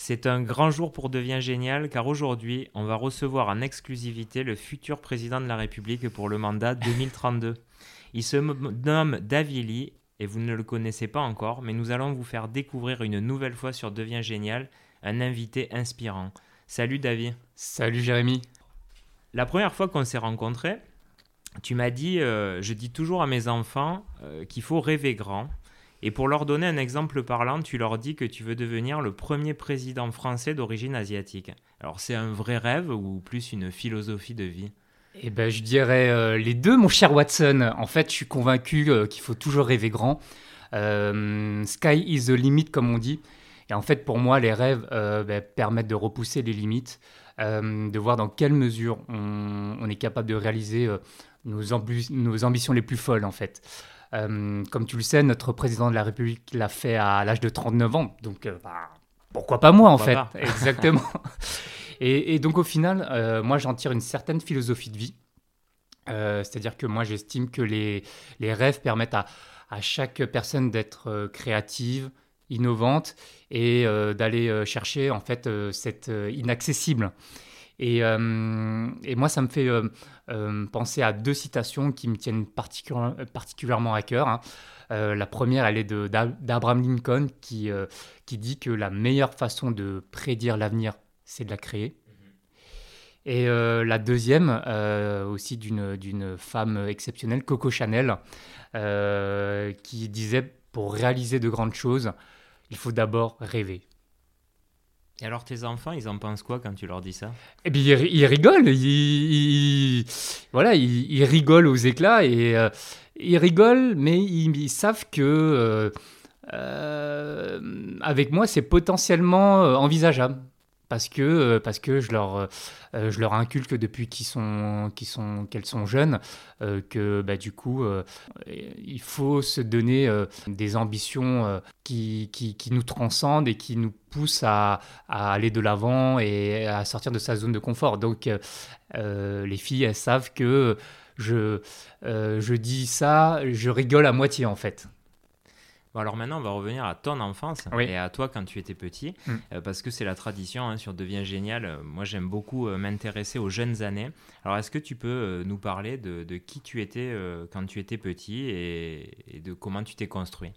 C'est un grand jour pour Devient Génial car aujourd'hui, on va recevoir en exclusivité le futur président de la République pour le mandat 2032. Il se nomme Davili et vous ne le connaissez pas encore, mais nous allons vous faire découvrir une nouvelle fois sur Devient Génial un invité inspirant. Salut David. Salut Jérémy. La première fois qu'on s'est rencontrés, tu m'as dit, euh, je dis toujours à mes enfants euh, qu'il faut rêver grand. Et pour leur donner un exemple parlant, tu leur dis que tu veux devenir le premier président français d'origine asiatique. Alors c'est un vrai rêve ou plus une philosophie de vie? Eh ben je dirais euh, les deux, mon cher Watson. En fait, je suis convaincu euh, qu'il faut toujours rêver grand. Euh, sky is the limit, comme on dit. Et en fait, pour moi, les rêves ben, permettent de repousser les limites, de voir dans quelle mesure on, est capable de réaliser nos, nos ambitions les plus folles, en fait. Euh, comme tu le sais, notre président de la République l'a fait à l'âge de 39 ans. Donc, euh, bah, pourquoi pas moi, en fait? Exactement. et, donc, au final, euh, moi, j'en tire une certaine philosophie de vie. C'est-à-dire que moi, j'estime que les, les, rêves permettent à, à chaque personne d'être créative, innovante et d'aller chercher, en fait, cette inaccessible. Et, et, moi, ça me fait euh, penser à deux citations qui me tiennent particulièrement à cœur. Hein. Euh, la première, elle est d'Abraham Lincoln qui, euh, qui dit que la meilleure façon de prédire l'avenir, c'est de la créer. Et la deuxième, aussi d'une femme exceptionnelle, Coco Chanel, qui disait, pour réaliser de grandes choses, il faut d'abord rêver. Et alors tes enfants, ils en pensent quoi quand tu leur dis ça? Eh bien, ils, rigolent. Ils, voilà, ils, rigolent aux éclats et euh, ils rigolent, mais ils, savent que euh, euh, avec moi, c'est potentiellement envisageable parce que, euh, parce que je, leur, euh, je leur inculque depuis qu'ils sont, qu'ils sont, qu'elles sont jeunes euh, que bah, du coup, il faut se donner des ambitions qui, qui, qui, nous transcendent et qui nous poussent à, à aller de l'avant et à sortir de sa zone de confort. Donc, les filles, elles savent que je, je dis ça, je rigole à moitié en fait alors maintenant, on va revenir à ton enfance et à toi quand tu étais petit, mm. euh, parce que c'est la tradition hein, sur Devient Génial. Moi, j'aime beaucoup euh, m'intéresser aux jeunes années. Alors, est-ce que tu peux euh, nous parler de, qui tu étais quand tu étais petit et, de comment tu t'es construit?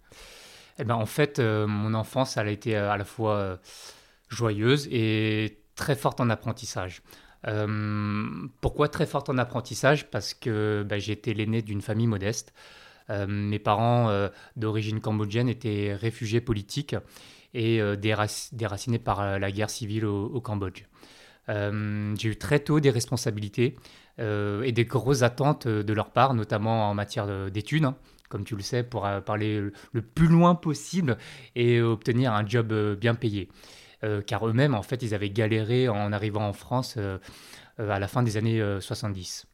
Eh ben, En fait, mon enfance, elle a été à la fois joyeuse et très forte en apprentissage. pourquoi très forte en apprentissage? Parce que bah, j'ai été l'aîné d'une famille modeste. Euh, mes parents euh, d'origine cambodgienne étaient réfugiés politiques et euh, déracinés par la guerre civile au, Cambodge. j'ai eu très tôt des responsabilités et des grosses attentes de leur part, notamment en matière d'études, hein, comme tu le sais, pour parler le plus loin possible et obtenir un job bien payé. car eux-mêmes, en fait, ils avaient galéré en arrivant en France à la fin des années 70.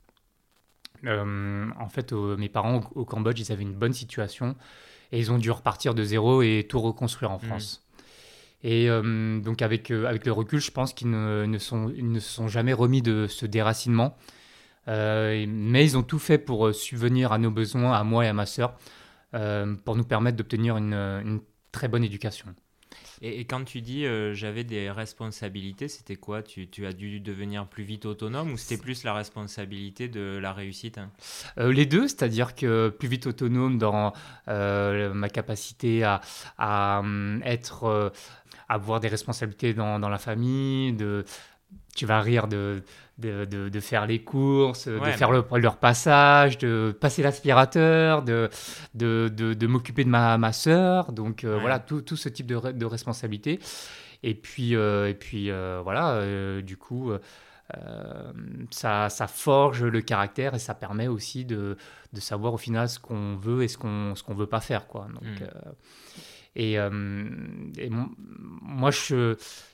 Euh, en fait, mes parents au, Cambodge, ils avaient une bonne situation et ils ont dû repartir de zéro et tout reconstruire en mm. France. Et euh, donc avec, euh, avec le recul, je pense qu'ils ne, ne, sont, ils ne se sont jamais remis de ce déracinement. mais ils ont tout fait pour subvenir à nos besoins, à moi et à ma sœur, pour nous permettre d'obtenir une, une, très bonne éducation. Et, quand tu dis euh, j'avais des responsabilités, c'était quoi? Tu, as dû devenir plus vite autonome ou c'était plus la responsabilité de la réussite hein? Euh, Les deux, c'est-à-dire que plus vite autonome dans euh, ma capacité à, à hum, avoir des responsabilités dans, dans la famille, de, tu vas rire de, de, de, faire les courses, de faire le, leur passage, de passer l'aspirateur, de, de, m'occuper de ma, ma soeur. Donc euh, voilà, tout, tout, ce type de, de responsabilité. Et puis, euh, et puis euh, voilà, du coup, ça, ça, forge le caractère et ça permet aussi de, savoir au final ce qu'on veut et ce qu'on ne veut pas faire. Quoi. Donc, hmm. Et, et moi,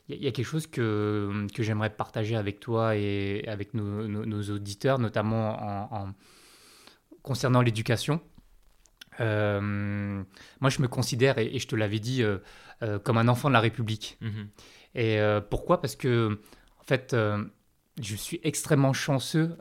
il y, a quelque chose que, que j'aimerais partager avec toi et avec nos, nos, auditeurs, notamment en, concernant l'éducation. Euh, moi, je me considère, et, je te l'avais dit, euh, euh, comme un enfant de la République. Mhm. Et pourquoi? Parce que, en fait, je suis extrêmement chanceux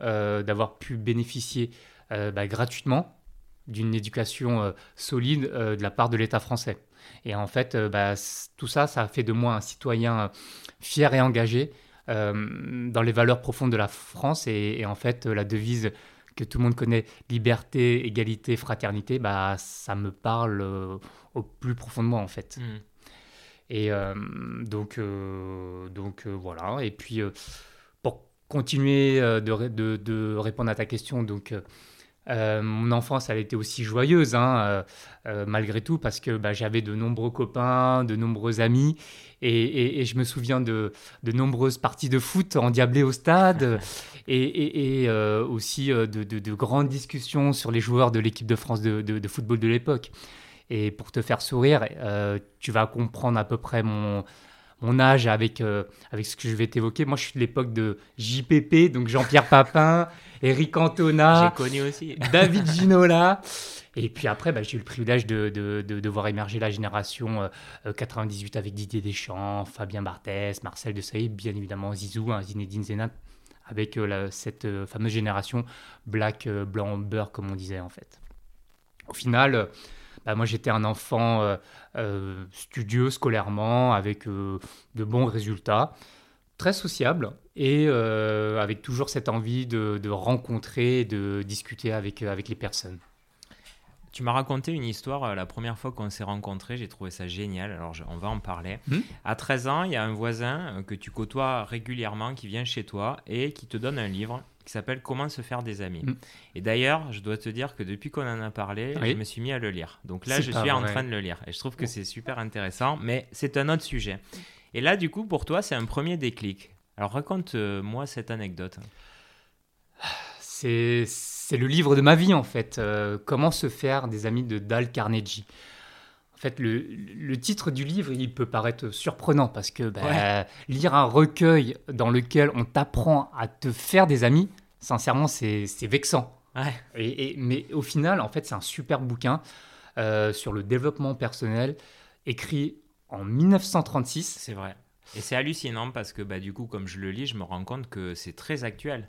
d'avoir pu bénéficier bah, gratuitement d'une éducation solide de la part de l'État français. Et en fait, bah, tout ça, ça a fait de moi un citoyen fier et engagé dans les valeurs profondes de la France. Et, en fait, la devise que tout le monde connaît, liberté, égalité, fraternité, bah, ça me parle au plus profond de moi, en fait. Mmh. Et donc, donc voilà. Et puis, pour continuer de, de, de, répondre à ta question, donc euh, mon enfance, elle était aussi joyeuse, hein, euh, euh, malgré tout, parce que bah, j'avais de nombreux copains, de nombreux amis, et, je me souviens de, de, nombreuses parties de foot endiablées au stade, et, aussi de, de, grandes discussions sur les joueurs de l'équipe de France de, football de l'époque. Et pour te faire sourire, tu vas comprendre à peu près mon, mon âge avec, avec ce que je vais t'évoquer. Moi, je suis de l'époque de JPP, donc Jean-Pierre Papin. Eric Cantona. J'ai connu aussi. David Ginola. Et puis après, bah, j'ai eu le privilège de, de, de, voir émerger la génération 98 euh, avec Didier Deschamps, Fabien Barthès, Marcel Desailly, bien évidemment Zizou, hein, Zinedine Zidane, avec euh, cette euh, fameuse génération black, blanc, beurre, comme on disait en fait. Au final, bah, moi j'étais un enfant studieux scolairement, avec de bons résultats très sociable et euh, avec toujours cette envie de, de, rencontrer, de discuter avec, euh, avec les personnes. Tu m'as raconté une histoire euh, la première fois qu'on s'est rencontrés, j'ai trouvé ça génial, alors on va en parler. Hmm à 13 ans, il y a un voisin que tu côtoies régulièrement qui vient chez toi et qui te donne un livre qui s'appelle Comment se faire des amis. Hmm. Et d'ailleurs, je dois te dire que depuis qu'on en a parlé, je me suis mis à le lire. Donc là, je suis en train de le lire et je trouve que c'est super intéressant, mais c'est un autre sujet. Et là, du coup, pour toi, c'est un premier déclic. Alors raconte-moi cette anecdote. C'est, le livre de ma vie, en fait. Euh, comment se faire des amis de Dal Carnegie. Fait, le, titre du livre, il peut paraître surprenant parce que bah, lire un recueil dans lequel on t'apprend à te faire des amis, sincèrement, c'est, vexant. Et, mais au final, en fait, c'est un super bouquin euh, sur le développement personnel, écrit en 1936. C'est vrai. Et c'est hallucinant parce que bah, du coup, comme je le lis, je me rends compte que c'est très actuel.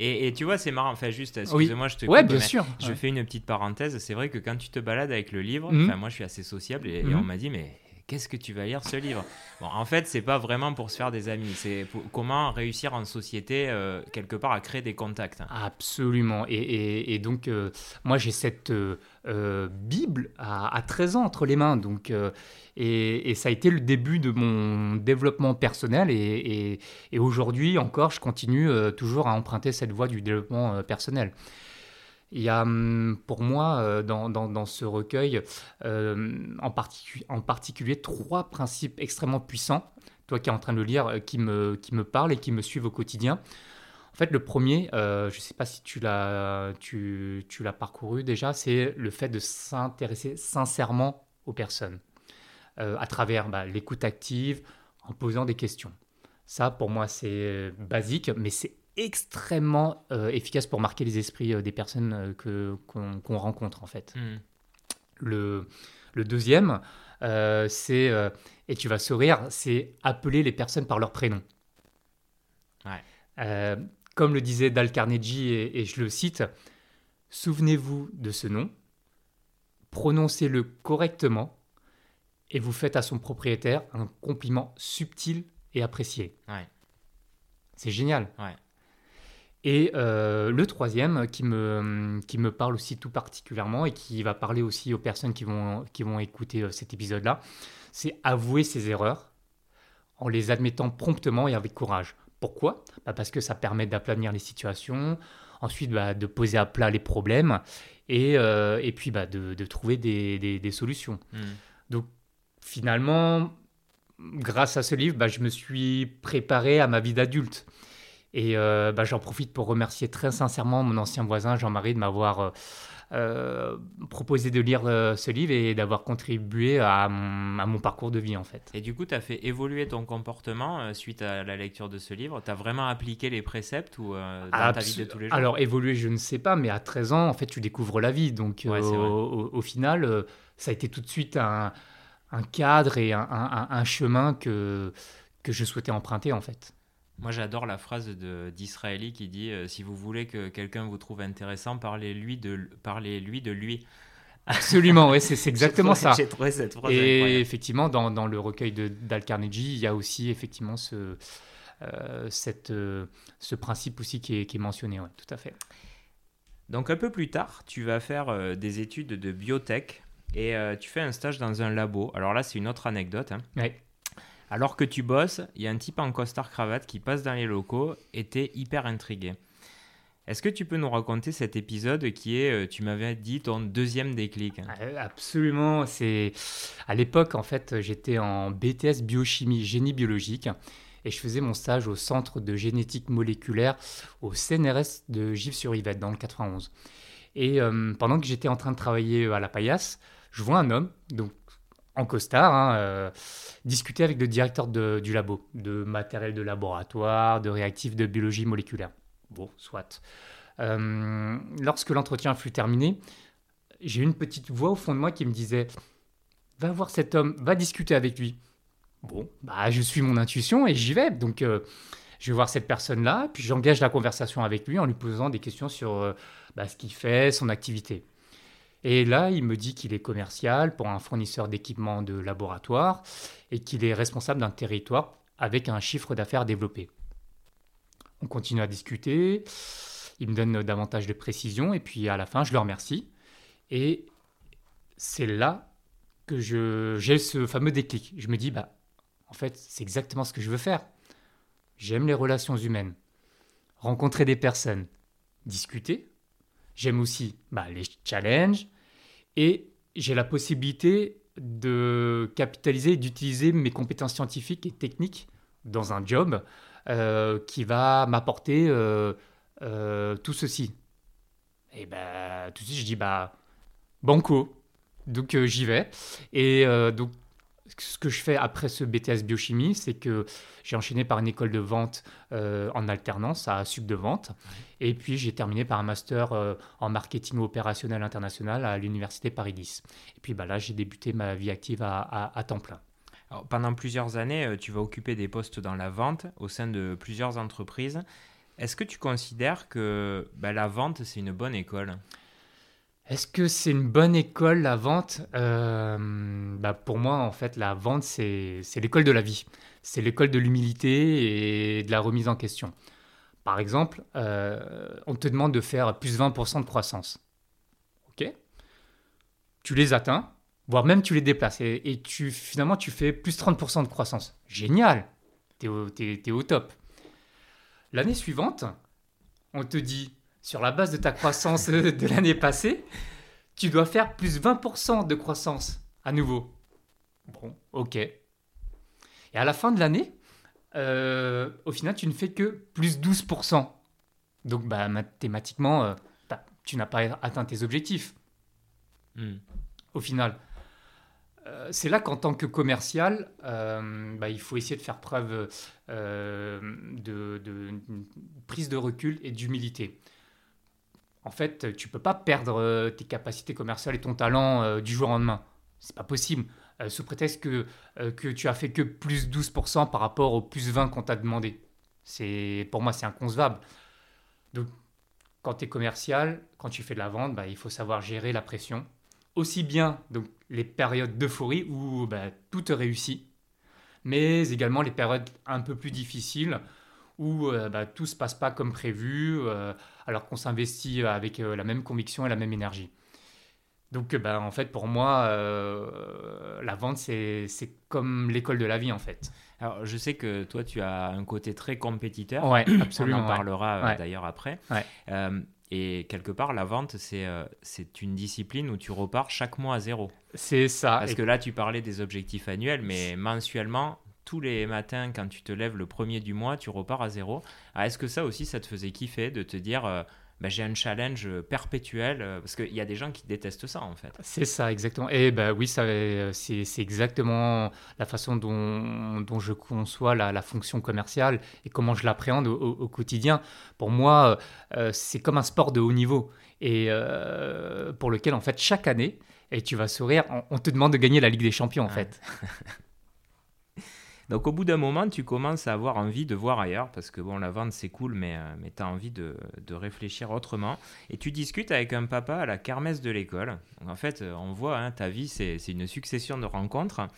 Et, tu vois, c'est marrant. Enfin, juste, excusez-moi, je te Ouais, bien sûr. Je fais une petite parenthèse. C'est vrai que quand tu te balades avec le livre, mhm. moi, je suis assez sociable et, et mhm. on m'a dit, mais qu'est-ce que tu vas lire ce livre Bon, en fait, c'est pas vraiment pour se faire des amis, c'est comment réussir en société, euh, quelque part, à créer des contacts. Absolument. Et, donc, euh, moi, j'ai cette euh, Bible à, 13 ans entre les mains. Donc, et, ça a été le début de mon développement personnel. Et, aujourd'hui encore, je continue toujours à emprunter cette voie du développement personnel. Il y a hum, pour moi euh, dans, ce recueil euh, en, particulier trois principes extrêmement puissants, toi qui es en train de le lire, euh, qui me, qui parlent et qui me suivent au quotidien. En fait, le premier, je ne sais pas si tu l'as parcouru déjà, c'est le fait de s'intéresser sincèrement aux personnes, à travers bah, l'écoute active, en posant des questions. Ça, pour moi, c'est basique, mais c'est extrêmement euh, efficace pour marquer les esprits euh, des personnes euh, que, qu'on, rencontre en fait. Hmm. Le, le, deuxième, c'est, et tu vas sourire, c'est appeler les personnes par leur prénom. comme le disait Dal Carnegie, et, et je le cite, souvenez-vous de ce nom, prononcez-le correctement, et vous faites à son propriétaire un compliment subtil et apprécié. C'est génial. Ouais. Et euh, le troisième, qui me, qui me parle aussi tout particulièrement et qui va parler aussi aux personnes qui vont, qui vont écouter euh, cet épisode-là, c'est avouer ses erreurs en les admettant promptement et avec courage. Pourquoi? Bah Parce que ça permet d'aplanir les situations, ensuite bah, de poser à plat les problèmes et, euh, et puis bah, de, de, trouver des, des, solutions. Hmm. Donc finalement, grâce à ce livre, bah, je me suis préparé à ma vie d'adulte. Et euh, bah, j'en profite pour remercier très sincèrement mon ancien voisin Jean-Marie de m'avoir euh, euh, proposé de lire ce livre et d'avoir contribué à mon, parcours de vie en fait. Et du coup, tu as fait évoluer ton comportement suite à la lecture de ce livre? Tu as vraiment appliqué les préceptes ou, dans ta vie de tous les jours? Alors, évoluer, je ne sais pas, mais à 13 ans, en fait, tu découvres la vie. Donc, au, final, ça a été tout de suite un, cadre et un, un chemin que, que je souhaitais emprunter en fait. Moi, j'adore la phrase d'Israëli qui dit euh, Si vous voulez que quelqu'un vous trouve intéressant, parlez-lui de, parlez -lui de lui. Absolument, oui, c'est exactement ça. J'ai trouvé cette phrase. Et effectivement, dans, dans, le recueil d'Al Carnegie, il y a aussi effectivement ce, euh, cette, euh, ce principe aussi qui est, qui est mentionné, ouais, tout à fait. Donc un peu plus tard, tu vas faire des études de biotech et tu fais un stage dans un labo. Alors là, c'est une autre anecdote. Hein. Ouais. Alors que tu bosses, il y a un type en costard cravate qui passe dans les locaux et t'es hyper intrigué. Est-ce que tu peux nous raconter cet épisode qui est, euh, tu m'avais dit, ton deuxième déclic? Ah, Absolument. C'est à l'époque, en fait, j'étais en BTS biochimie, génie biologique, et je faisais mon stage au centre de génétique moléculaire au CNRS de Givres-sur-Yvette dans le 91. Et euh, pendant que j'étais en train de travailler à la paillasse, je vois un homme, donc en costard, hein, euh, discuter avec le directeur du labo, de matériel de laboratoire, de réactifs de biologie moléculaire. Bon, soit. Euh, lorsque l'entretien fut terminé, j'ai une petite voix au fond de moi qui me disait Va voir cet homme, va discuter avec lui. Bon, bah, je suis mon intuition et j'y vais. Donc, euh, je vais voir cette personne-là, puis j'engage la conversation avec lui en lui posant des questions sur bah, ce qu'il fait, son activité. Et là, il me dit qu'il est commercial pour un fournisseur d'équipements de laboratoire et qu'il est responsable d'un territoire avec un chiffre d'affaires développé. On continue à discuter, il me donne davantage de précisions et puis à la fin, je le remercie. Et c'est là que j'ai ce fameux déclic. Je me dis, bah, en fait, c'est exactement ce que je veux faire. J'aime les relations humaines, rencontrer des personnes, discuter, J'aime aussi bah, les challenges et j'ai la possibilité de capitaliser et d'utiliser mes compétences scientifiques et techniques dans un job euh, qui va m'apporter euh, euh, tout ceci. Et bah, tout de suite, je dis bah, banco. Donc j'y vais. Et donc ce que je fais après ce BTS biochimie, c'est que j'ai enchaîné par une école de vente euh, en alternance à Sup de vente. Et puis j'ai terminé par un master euh, en marketing opérationnel international à l'université Paris 10. Et puis bah, là, j'ai débuté ma vie active à, temps plein. pendant plusieurs années, euh, tu vas occuper des postes dans la vente au sein de plusieurs entreprises. Est-ce que tu considères que bah, la vente, c'est une bonne école? Est-ce que c'est une bonne école, la vente? Euh, bah Pour moi, en fait, la vente, c'est l'école de la vie. C'est l'école de l'humilité et de la remise en question. Par exemple, euh, on te demande de faire plus 20% de croissance. OK Tu les atteins, voire même tu les déplaces. Et, tu, finalement, tu fais plus 30% de croissance. Génial Tu es, es au top. L'année suivante, on te dit sur la base de ta croissance de l'année passée, tu dois faire plus 20% de croissance à nouveau. Bon, ok. Et à la fin de l'année, euh, au final, tu ne fais que plus 12%. Donc, bah, mathématiquement, euh, tu n'as pas atteint tes objectifs. Hmm. Au final. Euh, c'est là qu'en tant que commercial, bah, il faut essayer de faire preuve de, de, prise de recul et d'humilité en fait, tu peux pas perdre euh, tes capacités commerciales et ton talent euh, du jour au lendemain. C'est pas possible. Euh, sous prétexte que, que tu as fait que plus 12% par rapport au plus 20 qu'on t'a demandé. C'est, pour moi, c'est inconcevable. Donc, quand tu es commercial, quand tu fais de la vente, bah, il faut savoir gérer la pression. Aussi bien donc, les périodes d'euphorie où bah, tout te réussit, mais également les périodes un peu plus difficiles où euh, bah, tout ne se passe pas comme prévu, euh, alors qu'on s'investit avec euh, la même conviction et la même énergie. Donc, bah, en fait, pour moi, la vente, c'est comme l'école de la vie, en fait. Alors, je sais que toi, tu as un côté très compétiteur. Ouais, absolument. On en parlera d'ailleurs après. et quelque part, la vente, c'est c'est une discipline où tu repars chaque mois à zéro. C'est ça. Parce que là, tu parlais des objectifs annuels, mais mensuellement, tous les matins, quand tu te lèves le premier du mois, tu repars à zéro. Ah, est-ce que ça aussi, ça te faisait kiffer de te dire, euh, bah, j'ai un challenge perpétuel euh, Parce qu'il y a des gens qui détestent ça, en fait. C'est ça, exactement. Et bah, oui, euh, c'est, exactement la façon dont, dont je conçois la, fonction commerciale et comment je l'appréhende au, quotidien. Pour moi, c'est comme un sport de haut niveau et pour lequel, en fait, chaque année, et tu vas sourire, on, te demande de gagner la Ligue des Champions, en fait. Donc au bout d'un moment, tu commences à avoir envie de voir ailleurs, parce que bon, la vente c'est cool, mais, euh, mais tu as envie de, de, réfléchir autrement. Et tu discutes avec un papa à la kermesse de l'école. en fait, euh, on voit, hein, ta vie c'est une succession de rencontres.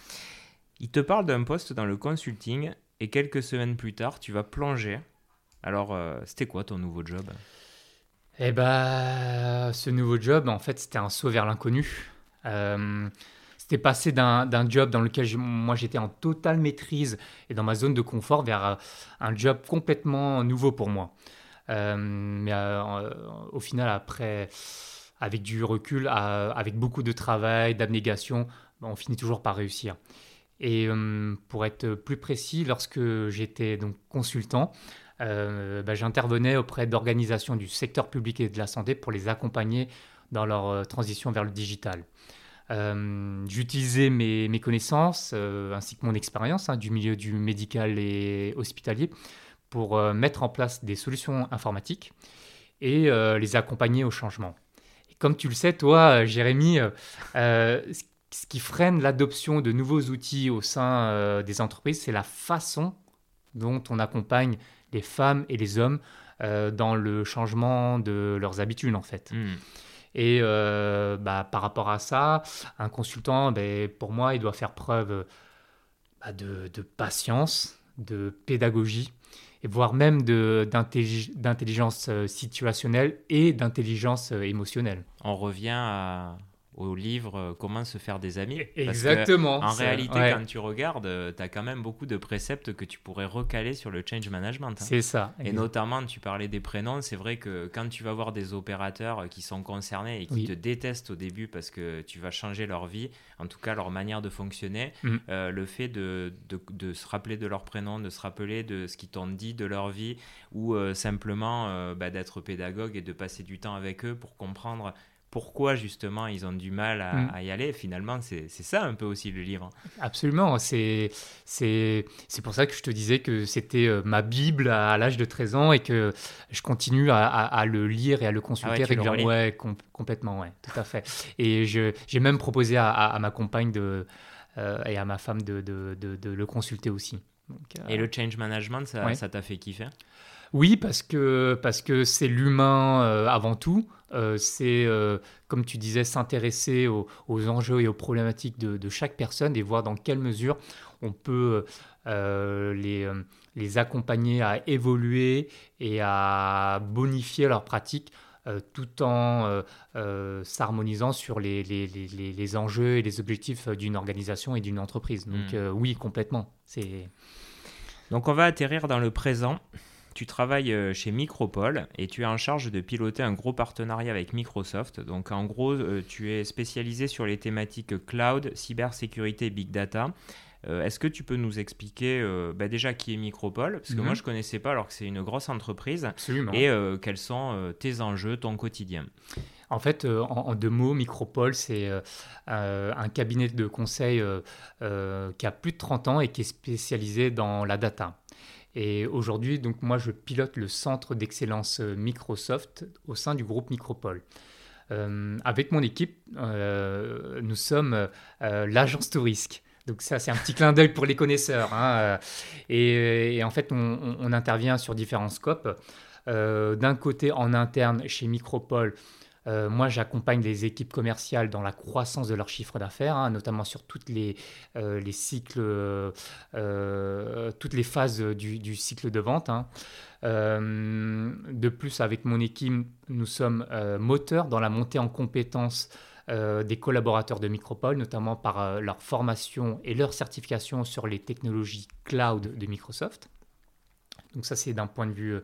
Il te parle d'un poste dans le consulting, et quelques semaines plus tard, tu vas plonger. Alors, euh, c'était quoi ton nouveau job? Eh ben, ce nouveau job, en fait, c'était un saut vers l'inconnu. C'était passé d'un job dans lequel moi j'étais en totale maîtrise et dans ma zone de confort vers euh, un job complètement nouveau pour moi. Euh, mais euh, au final, après, avec du recul, avec beaucoup de travail, d'abnégation, on finit toujours par réussir. Et pour être plus précis, lorsque j'étais donc consultant, bah, j'intervenais auprès d'organisations du secteur public et de la santé pour les accompagner dans leur transition vers le digital. Euh, J'utilisais mes, connaissances euh, ainsi que mon expérience hein, du milieu du médical et hospitalier pour euh, mettre en place des solutions informatiques et les accompagner au changement. Comme tu le sais, toi, Jérémy, ce qui freine l'adoption de nouveaux outils au sein des entreprises, c'est la façon dont on accompagne les femmes et les hommes dans le changement de leurs habitudes, en fait. Hmm. Et euh, bah, par rapport à ça, un consultant, ben, pour moi, il doit faire preuve bah, de, de, patience, de pédagogie, et voire même d'intelligence euh, situationnelle et d'intelligence euh, émotionnelle. On revient à, au livre euh, Comment se faire des amis. Exactement. en réalité, quand tu regardes, euh, tu as quand même beaucoup de préceptes que tu pourrais recaler sur le change management. Hein. C'est ça. Et notamment, tu parlais des prénoms. C'est vrai que quand tu vas voir des opérateurs qui sont concernés et qui te détestent au début parce que tu vas changer leur vie, en tout cas leur manière de fonctionner, mm. euh, le fait de, de, de, se rappeler de leur prénom, de se rappeler de ce qu'ils t'ont dit de leur vie, ou simplement bah, d'être pédagogue et de passer du temps avec eux pour comprendre pourquoi justement ils ont du mal à, mm. y aller. Finalement, c'est ça un peu aussi le livre. Absolument, c'est pour ça que je te disais que c'était euh, ma Bible à, l'âge de 13 ans et que je continue à, le lire et à le consulter avec ah ouais, complètement, ouais, tout à fait. Et j'ai même proposé à, ma compagne de, euh, et à ma femme de, de, de, le consulter aussi. et le change management, ça t'a fait kiffer? Oui, parce que parce que c'est l'humain euh, avant tout. Euh, c'est, euh, comme tu disais, s'intéresser aux, enjeux et aux problématiques de, chaque personne et voir dans quelle mesure on peut les, les accompagner à évoluer et à bonifier leurs pratiques tout en s'harmonisant sur les, les, les, enjeux et les objectifs d'une organisation et d'une entreprise. Donc hmm. oui, complètement. Donc on va atterrir dans le présent tu travailles euh, chez Micropole et tu es en charge de piloter un gros partenariat avec Microsoft. Donc en gros, euh, tu es spécialisé sur les thématiques cloud, cybersécurité big data. Euh, est-ce que tu peux nous expliquer bah, déjà qui est Micropole Parce que moi, mhm. je ne connaissais pas alors que c'est une grosse entreprise. Absolument. Et quels sont tes enjeux, ton quotidien? En fait, en, deux mots, Micropole, c'est un cabinet de conseil qui a plus de 30 ans et qui est spécialisé dans la data. Et aujourd'hui, donc moi, je pilote le centre d'excellence euh, Microsoft au sein du groupe Micropole. Euh, avec mon équipe, euh, nous sommes l'agence Tourisque. Donc ça, c'est un petit clin d'œil pour les connaisseurs. Hein. Et, en fait, on, intervient sur différents scopes. D'un côté, en interne, chez Micropole, euh, moi, j'accompagne les équipes commerciales dans la croissance de leur chiffre d'affaires, hein, notamment sur toutes les, euh, les cycles, euh, toutes les phases du, cycle de vente. Hein. de plus, avec mon équipe, nous sommes moteurs dans la montée en compétences des collaborateurs de Micropole, notamment par leur formation et leur certification sur les technologies cloud de Microsoft. Donc ça, c'est d'un point de vue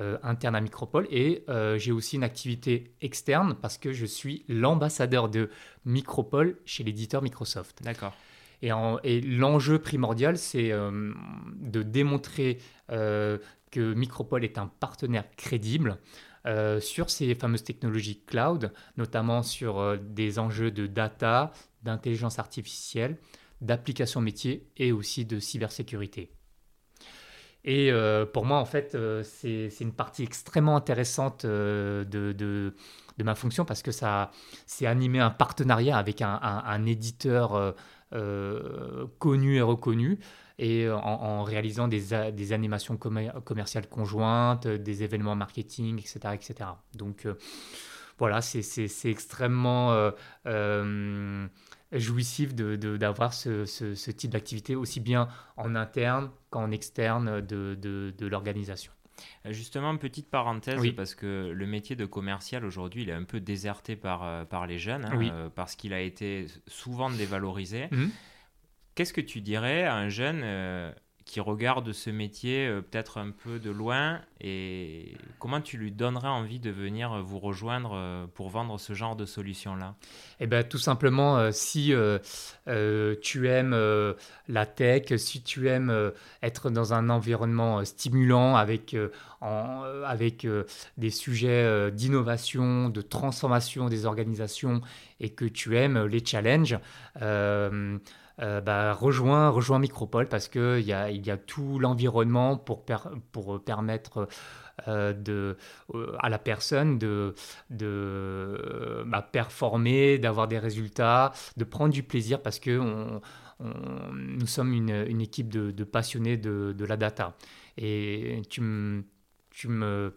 euh, interne à Micropole et euh, j'ai aussi une activité externe parce que je suis l'ambassadeur de Micropole chez l'éditeur Microsoft. D'accord. Et, et l'enjeu primordial, c'est euh, de démontrer que Micropole est un partenaire crédible sur ces fameuses technologies cloud, notamment sur des enjeux de data, d'intelligence artificielle, d'application métier et aussi de cybersécurité. Et euh, pour moi, en fait, euh, c'est une partie extrêmement intéressante euh, de, ma fonction parce que ça, c'est animer un partenariat avec un, éditeur connu et reconnu et en, réalisant des, des animations commerciales conjointes, des événements marketing, etc. etc. Donc voilà, c'est extrêmement jouissif d'avoir de, ce, ce, type d'activité aussi bien en interne qu'en externe de, de l'organisation. Euh, justement, petite parenthèse, parce que le métier de commercial aujourd'hui, il est un peu déserté par, euh, par les jeunes, hein, euh, parce qu'il a été souvent dévalorisé. Mmh. Qu'est-ce que tu dirais à un jeune qui regarde ce métier euh, peut-être un peu de loin et comment tu lui donnerais envie de venir euh, vous rejoindre euh, pour vendre ce genre de solution-là? Eh bien, tout simplement, si tu aimes la tech, si tu aimes être dans un environnement stimulant avec, avec des sujets d'innovation, de transformation des organisations et que tu aimes les challenges, euh, bah, rejoins, rejoins Micropole parce qu'il y a, y a tout l'environnement pour, pour permettre euh, de, euh, à la personne de, de bah, performer, d'avoir des résultats, de prendre du plaisir parce que on, nous sommes une, une équipe de, de passionnés de, de, la data. Et tu me... Tu me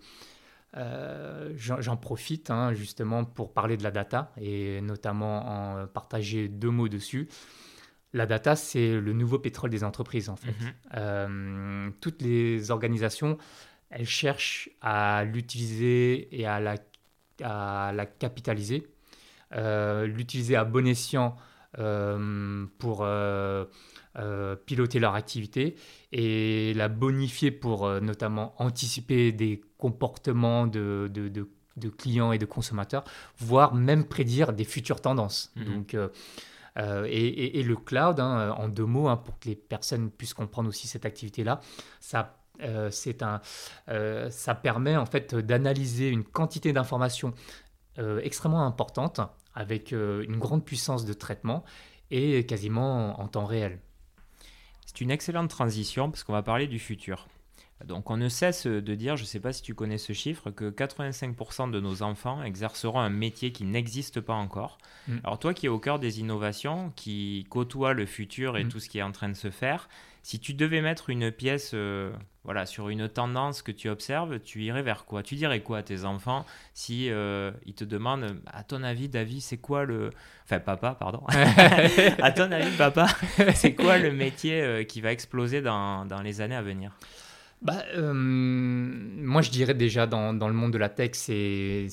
J'en profite hein, justement pour parler de la data et notamment en partager deux mots dessus. La data, c'est le nouveau pétrole des entreprises, en fait. Mhm. Euh, toutes les organisations, elles cherchent à l'utiliser et à la, à la capitaliser, euh, l'utiliser à bon escient euh, pour piloter leur activité et la bonifier pour notamment anticiper des comportements de, de, de, clients et de consommateurs, voire même prédire des futures tendances. Mhm. Donc, euh, et, le cloud, hein, en deux mots, hein, pour que les personnes puissent comprendre aussi cette activité-là, ça euh, euh, ça permet en fait d'analyser une quantité d'informations extrêmement importante avec une grande puissance de traitement et quasiment en temps réel. C'est une excellente transition parce qu'on va parler du futur. Donc on ne cesse de dire, je ne sais pas si tu connais ce chiffre, que 85% de nos enfants exerceront un métier qui n'existe pas encore. Mm. Alors toi qui es au cœur des innovations, qui côtoie le futur et mm. tout ce qui est en train de se faire, si tu devais mettre une pièce euh, voilà, sur une tendance que tu observes, tu irais vers quoi? Tu dirais quoi à tes enfants si euh, ils te demandent, à ton avis David, c'est quoi le... Enfin papa, pardon. à ton avis papa, c'est quoi le métier euh, qui va exploser dans, dans les années à venir? Bah, euh, Moi, je dirais déjà dans, dans, le monde de la tech, ce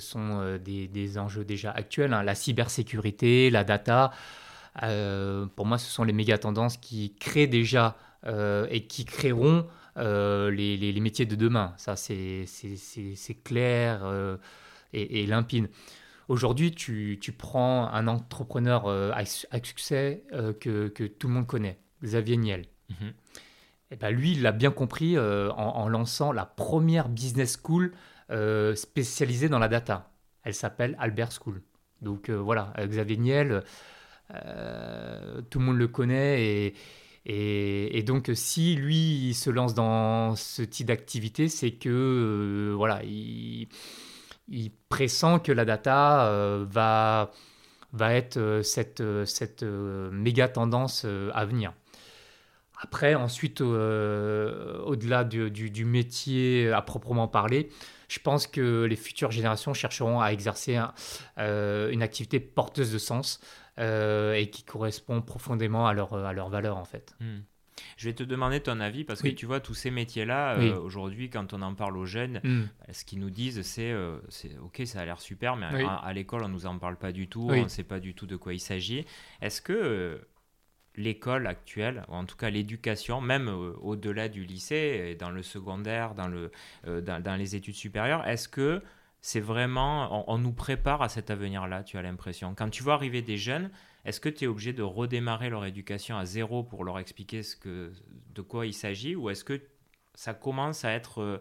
sont euh, des, des, enjeux déjà actuels. Hein. La cybersécurité, la data, euh, pour moi, ce sont les méga tendances qui créent déjà et qui créeront les, les, métiers de demain. Ça, c'est clair et, et, limpide. Aujourd'hui, tu, tu, prends un entrepreneur à, succès que, que, tout le monde connaît, Xavier Niel. Mm-hmm. Eh ben lui, il l'a bien compris euh, en, lançant la première business school euh, spécialisée dans la data. Elle s'appelle Albert School. Donc euh, voilà, Xavier Niel, tout le monde le connaît. Et, et, donc, si lui il se lance dans ce type d'activité, c'est que voilà, il, il, pressent que la data va, va être cette, cette méga tendance à venir. Après, ensuite, euh, au-delà du, métier à proprement parler, je pense que les futures générations chercheront à exercer euh, une activité porteuse de sens euh, et qui correspond profondément à leur, à leur valeur, en fait. Hmm. Je vais te demander ton avis parce que tu vois, tous ces métiers-là, aujourd'hui, quand on en parle aux jeunes, hmm. ce qu'ils nous disent, c'est OK, ça a l'air super, mais à, l'école, on ne nous en parle pas du tout, on ne sait pas du tout de quoi il s'agit. Est-ce que l'école actuelle, ou en tout cas l'éducation, même euh, au-delà du lycée, dans le secondaire, dans, le, euh, dans, les études supérieures, est-ce que c'est vraiment, on, nous prépare à cet avenir-là, tu as l'impression? Quand tu vois arriver des jeunes, est-ce que tu es obligé de redémarrer leur éducation à zéro pour leur expliquer ce que, de quoi il s'agit, ou est-ce que ça commence à être euh,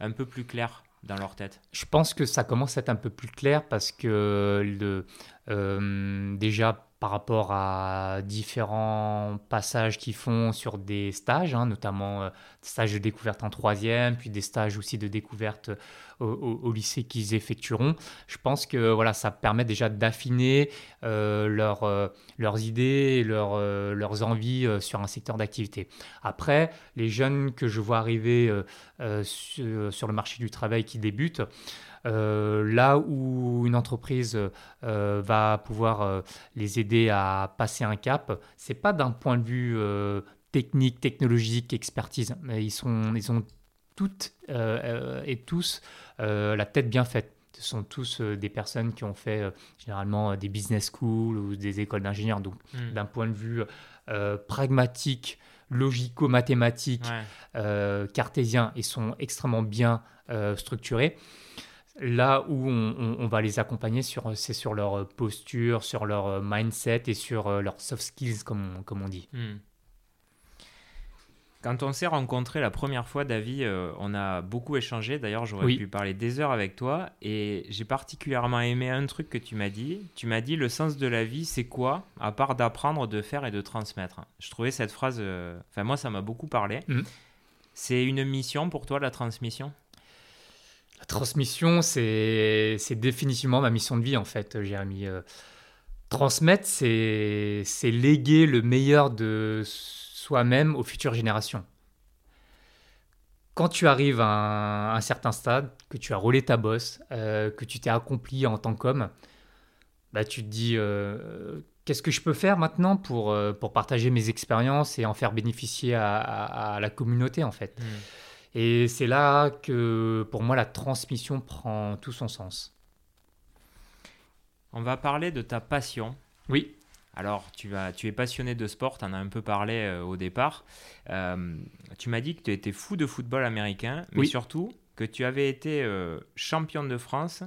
un peu plus clair dans leur tête? Je pense que ça commence à être un peu plus clair parce que le, déjà par rapport à différents passages qu'ils font sur des stages, hein, notamment euh, stages de découverte en troisième, puis des stages aussi de découverte au, lycée qu'ils effectueront. Je pense que voilà, ça permet déjà d'affiner euh, euh, leurs idées, leur, leurs envies sur un secteur d'activité. Après, les jeunes que je vois arriver sur, le marché du travail qui débutent, euh, là où une entreprise euh, va pouvoir euh, les aider à passer un cap, c'est pas d'un point de vue technique, technologique, expertise. Mais ils, sont, ils ont toutes et tous la tête bien faite. Ce sont tous des personnes qui ont fait généralement des business schools ou des écoles d'ingénieurs. Donc, hmm. d'un point de vue pragmatique, logico-mathématique, cartésien, ils sont extrêmement bien structurés. Là où on, va les accompagner, c'est sur leur posture, sur leur mindset et sur euh, leurs soft skills, comme on, comme on dit. Hmm. Quand on s'est rencontré la première fois, David, euh, on a beaucoup échangé. D'ailleurs, j'aurais pu parler des heures avec toi. Et j'ai particulièrement aimé un truc que tu m'as dit. Tu m'as dit le sens de la vie, c'est quoi À part d'apprendre, de faire et de transmettre? Je trouvais cette phrase. Euh, enfin, moi, ça m'a beaucoup parlé. Hmm. C'est une mission pour toi, la transmission? La transmission, c'est définitivement ma mission de vie, en fait, Jérémy. Euh, transmettre, c'est léguer le meilleur de soi-même aux futures générations. Quand tu arrives à un, certain stade, que tu as roulé ta bosse, euh, que tu t'es accompli en tant qu'homme, bah, tu te dis euh, qu'est-ce que je peux faire maintenant pour, partager mes expériences et en faire bénéficier à, la communauté, en fait? Mmh. Et c'est là que pour moi la transmission prend tout son sens. On va parler de ta passion. Oui. Alors, tu, tu es passionné de sport, tu en as un peu parlé euh, au départ. Euh, tu m'as dit que tu étais fou de football américain, mais surtout que tu avais été euh, champion de France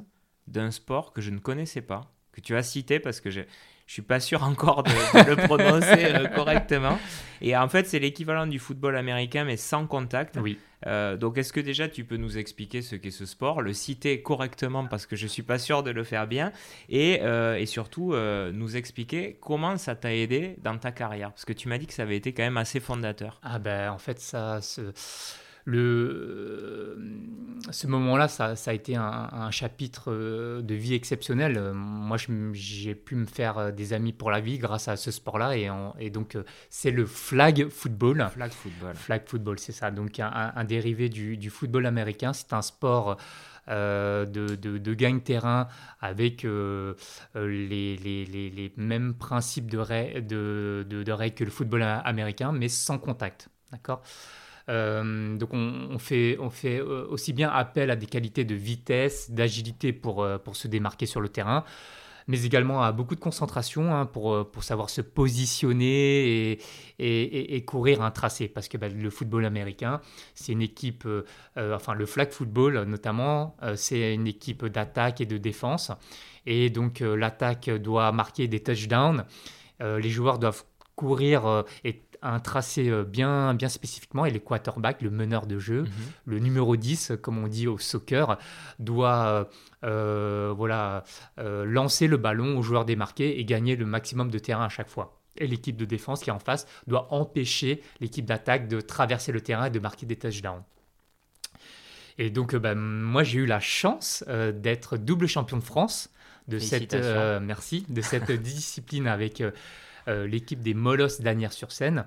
d'un sport que je ne connaissais pas, que tu as cité parce que j'ai je suis pas sûr encore de, le prononcer euh, correctement. Et en fait, c'est l'équivalent du football américain, mais sans contact. Oui. Euh, donc, est-ce que déjà tu peux nous expliquer ce qu'est ce sport, le citer correctement parce que je suis pas sûr de le faire bien, et, euh, et surtout nous expliquer comment ça t'a aidé dans ta carrière, parce que tu m'as dit que ça avait été quand même assez fondateur. Ah ben, en fait, ça. Se le, ce moment-là, ça, a été un, chapitre euh, de vie exceptionnel. Moi, j'ai pu me faire euh, des amis pour la vie grâce à ce sport-là. Et, et, donc, euh, c'est le flag football. Flag football. Flag football, c'est ça. Donc, un, dérivé du, football américain. C'est un sport de, de, gagne-terrain avec les, les, les, mêmes principes de, de, de règles que le football américain, mais sans contact. D'accord? Euh, donc on, fait, euh, aussi bien appel à des qualités de vitesse, d'agilité pour, euh, pour se démarquer sur le terrain, mais également à beaucoup de concentration hein, pour, savoir se positionner et, courir un tracé. Parce que bah, le football américain, c'est une équipe, enfin le flag football notamment, c'est une équipe d'attaque et de défense. Et donc l'attaque doit marquer des touchdowns. les joueurs doivent courir et un tracé euh, bien, bien spécifiquement et les quarterbacks, le meneur de jeu, mhm. le numéro 10, comme on dit au soccer, doit euh, euh, voilà, lancer le ballon au joueur démarqué et gagner le maximum de terrain à chaque fois. Et l'équipe de défense qui est en face doit empêcher l'équipe d'attaque de traverser le terrain et de marquer des touchdowns. Et donc, ben, moi, j'ai eu la chance d'être double champion de France de cette, merci, de cette discipline avec euh, l'équipe des Molosses d'Anières-sur-Seine.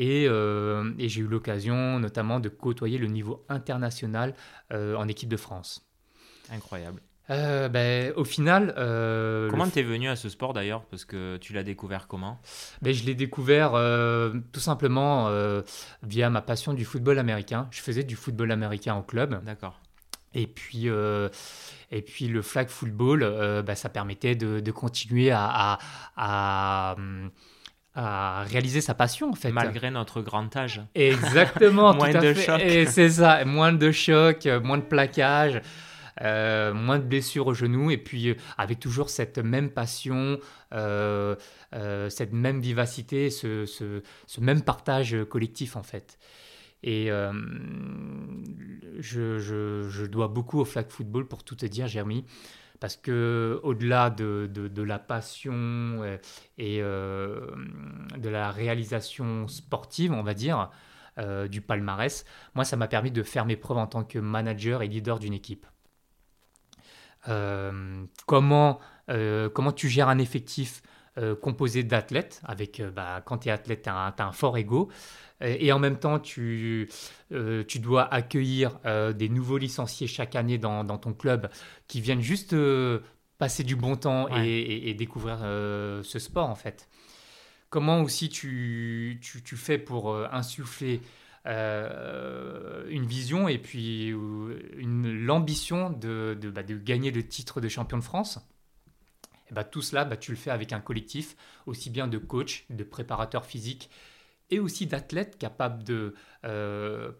Euh, et, j'ai eu l'occasion notamment de côtoyer le niveau international euh, en équipe de France. Incroyable. Ben, au final. comment tu es venu à ce sport d'ailleurs? Parce que tu l'as découvert comment? Ben, Je l'ai découvert tout simplement via ma passion du football américain. Je faisais du football américain au club. D'accord. Et puis, et puis le flag football, euh, bah, ça permettait de, continuer à, à, réaliser sa passion en fait. Malgré notre grand âge. Exactement. moins de choc. C'est ça, moins de choc, moins de plaquage. Euh, moins de blessures au genou et puis euh, avec toujours cette même passion, cette même vivacité, ce, ce, ce, même partage collectif en fait. Et euh, je, je, je, dois beaucoup au flag football pour tout te dire, Jérémy, Parce que au-delà de, de, la passion et de la réalisation sportive, on va dire, du palmarès, moi, ça m'a permis de faire mes preuves en tant que manager et leader d'une équipe. comment, comment tu gères un effectif euh, composé d'athlètes, avec, euh, bah, quand tu es athlète, tu as, un fort ego, et, en même temps, tu, euh, tu dois accueillir des nouveaux licenciés chaque année dans, dans, ton club qui viennent juste passer du bon temps et, découvrir ce sport, en fait. Comment aussi tu, tu, tu fais pour insuffler une vision et puis l'ambition de, de, bah, de, gagner le titre de champion de France? Et bah, tout cela, bah, tu le fais avec un collectif, aussi bien de coachs, de préparateurs physiques et aussi d'athlètes capables de euh,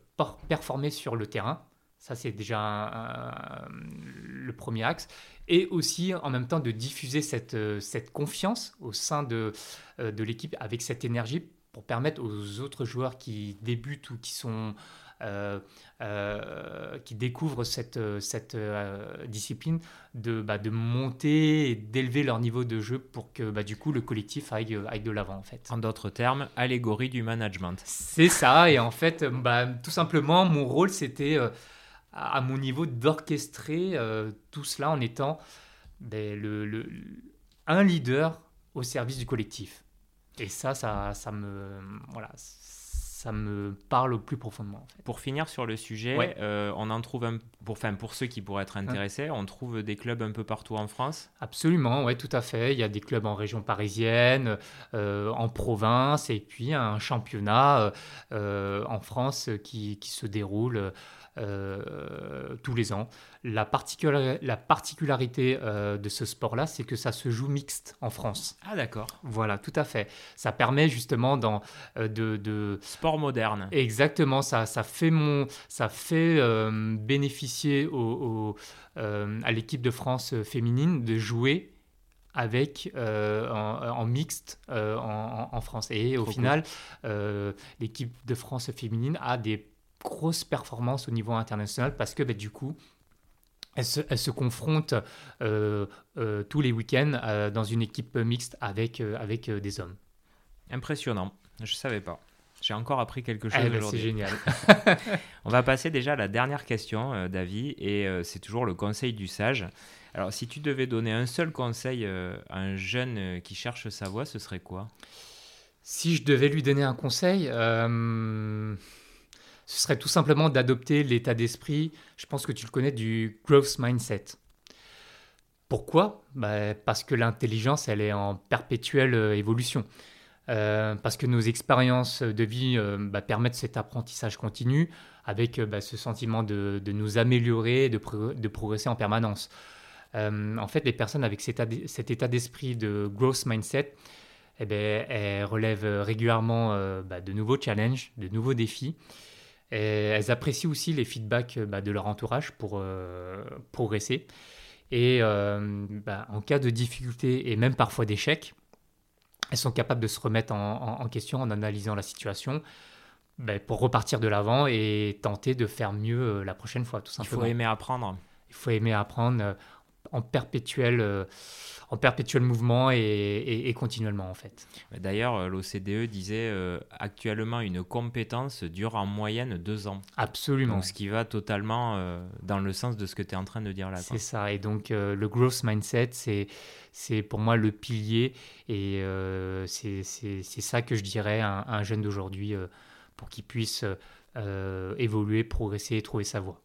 performer sur le terrain. Ça, c'est déjà le premier axe. Et aussi, en même temps, de diffuser cette, cette confiance au sein de, euh, de l'équipe avec cette énergie pour permettre aux autres joueurs qui débutent ou qui sont euh, euh, qui découvrent cette, cette euh, discipline de, bah, de monter et d'élever leur niveau de jeu pour que bah, du coup le collectif aille, aille de l'avant en fait. En d'autres termes, allégorie du management. C'est ça et en fait bah, tout simplement mon rôle c'était à mon niveau d'orchestrer tout cela en étant ben, le, le, un leader au service du collectif. Et ça, ça, ça me, voilà, ça me parle au plus profondément. Pour finir sur le sujet, euh, on en trouve un, pour, enfin, pour ceux qui pourraient être intéressés, on trouve des clubs un peu partout en France? Absolument, oui, tout à fait. Il y a des clubs en région parisienne, euh, en province, et puis un championnat euh, en France qui, qui se déroule euh, tous les ans. La, la particularité euh, de ce sport-là, c'est que ça se joue mixte en France. Ah d'accord. Voilà, tout à fait. Ça permet justement dans, euh, de, de, Sport moderne. Exactement, ça, ça fait, mon, ça fait bénéficier au, à l'équipe de France féminine de jouer avec en, mixte en, en, France. Et au final, l'équipe de France féminine a des grosse performance au niveau international parce que bah, du coup, elle se, elle se confronte euh, euh, tous les week-ends euh, dans une équipe mixte avec, avec des hommes. Impressionnant, je ne savais pas. J'ai encore appris quelque chose eh ben, C'est génial. On va passer déjà à la dernière question, David, et c'est toujours le conseil du sage. Alors, si tu devais donner un seul conseil à un jeune qui cherche sa voie, ce serait quoi? Si je devais lui donner un conseil, ce serait tout simplement d'adopter l'état d'esprit, je pense que tu le connais, du growth mindset. Pourquoi? Bah, Parce que l'intelligence, elle est en perpétuelle euh, évolution. Euh, parce que nos expériences de vie euh, bah, permettent cet apprentissage continu avec bah, ce sentiment de, nous améliorer, de, de, progresser en permanence. en fait, les personnes avec cet, état d'esprit de growth mindset, eh ben, elles relèvent régulièrement de nouveaux challenges, de nouveaux défis elles apprécient aussi les feedbacks euh, bah, de leur entourage pour euh, progresser. Et euh, bah, en cas de difficulté et même parfois d'échec, elles sont capables de se remettre en, question en analysant la situation bah, pour repartir de l'avant et tenter de faire mieux la prochaine fois, tout simplement. Il faut aimer apprendre. Il faut aimer apprendre en perpétuel en perpétuel mouvement et, continuellement en fait. D'ailleurs, euh, l'OCDE disait euh, actuellement une compétence dure en moyenne deux ans. Absolument. Donc, ce qui va totalement euh, dans le sens de ce que tu es en train de dire là. C'est ça. Et donc, le growth mindset, c'est c'est pour moi le pilier et c'est ça que je dirais à un, jeune d'aujourd'hui pour qu'il puisse évoluer, progresser trouver sa voie.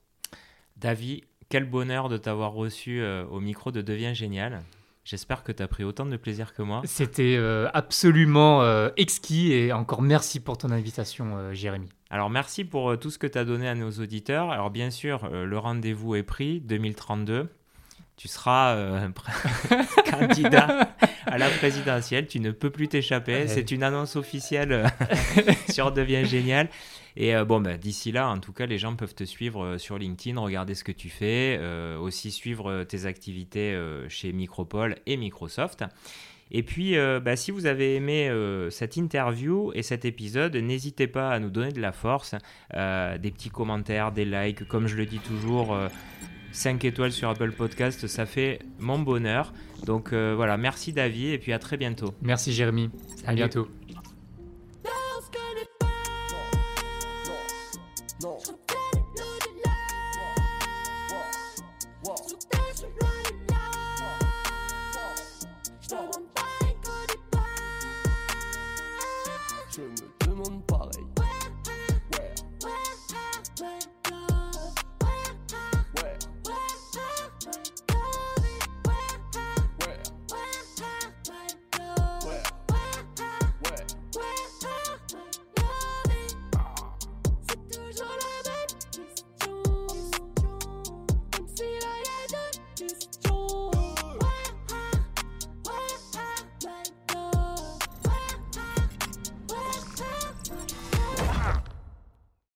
David, quel bonheur de t'avoir reçu au micro de Deviens Génial. J'espère que tu as pris autant de plaisir que moi. C'était euh, absolument euh, exquis et encore merci pour ton invitation, euh, Jérémy. Alors merci pour tout ce que tu as donné à nos auditeurs. Alors bien sûr, le rendez-vous est pris, 2032. Tu seras candidat à la présidentielle. Tu ne peux plus t'échapper. C'est une annonce officielle sur Devient Génial. Et euh, bon, bah, d'ici là, en tout cas, les gens peuvent te suivre euh, sur LinkedIn, regarder ce que tu fais, euh, aussi suivre tes activités chez Micropole et Microsoft. Et puis, bah, si vous avez aimé cette interview et cet épisode, n'hésitez pas à nous donner de la force, des petits commentaires, des likes, comme je le dis toujours 5 étoiles sur Apple Podcast, ça fait mon bonheur. Donc voilà, merci David et puis à très bientôt. Merci Jérémy. À bientôt.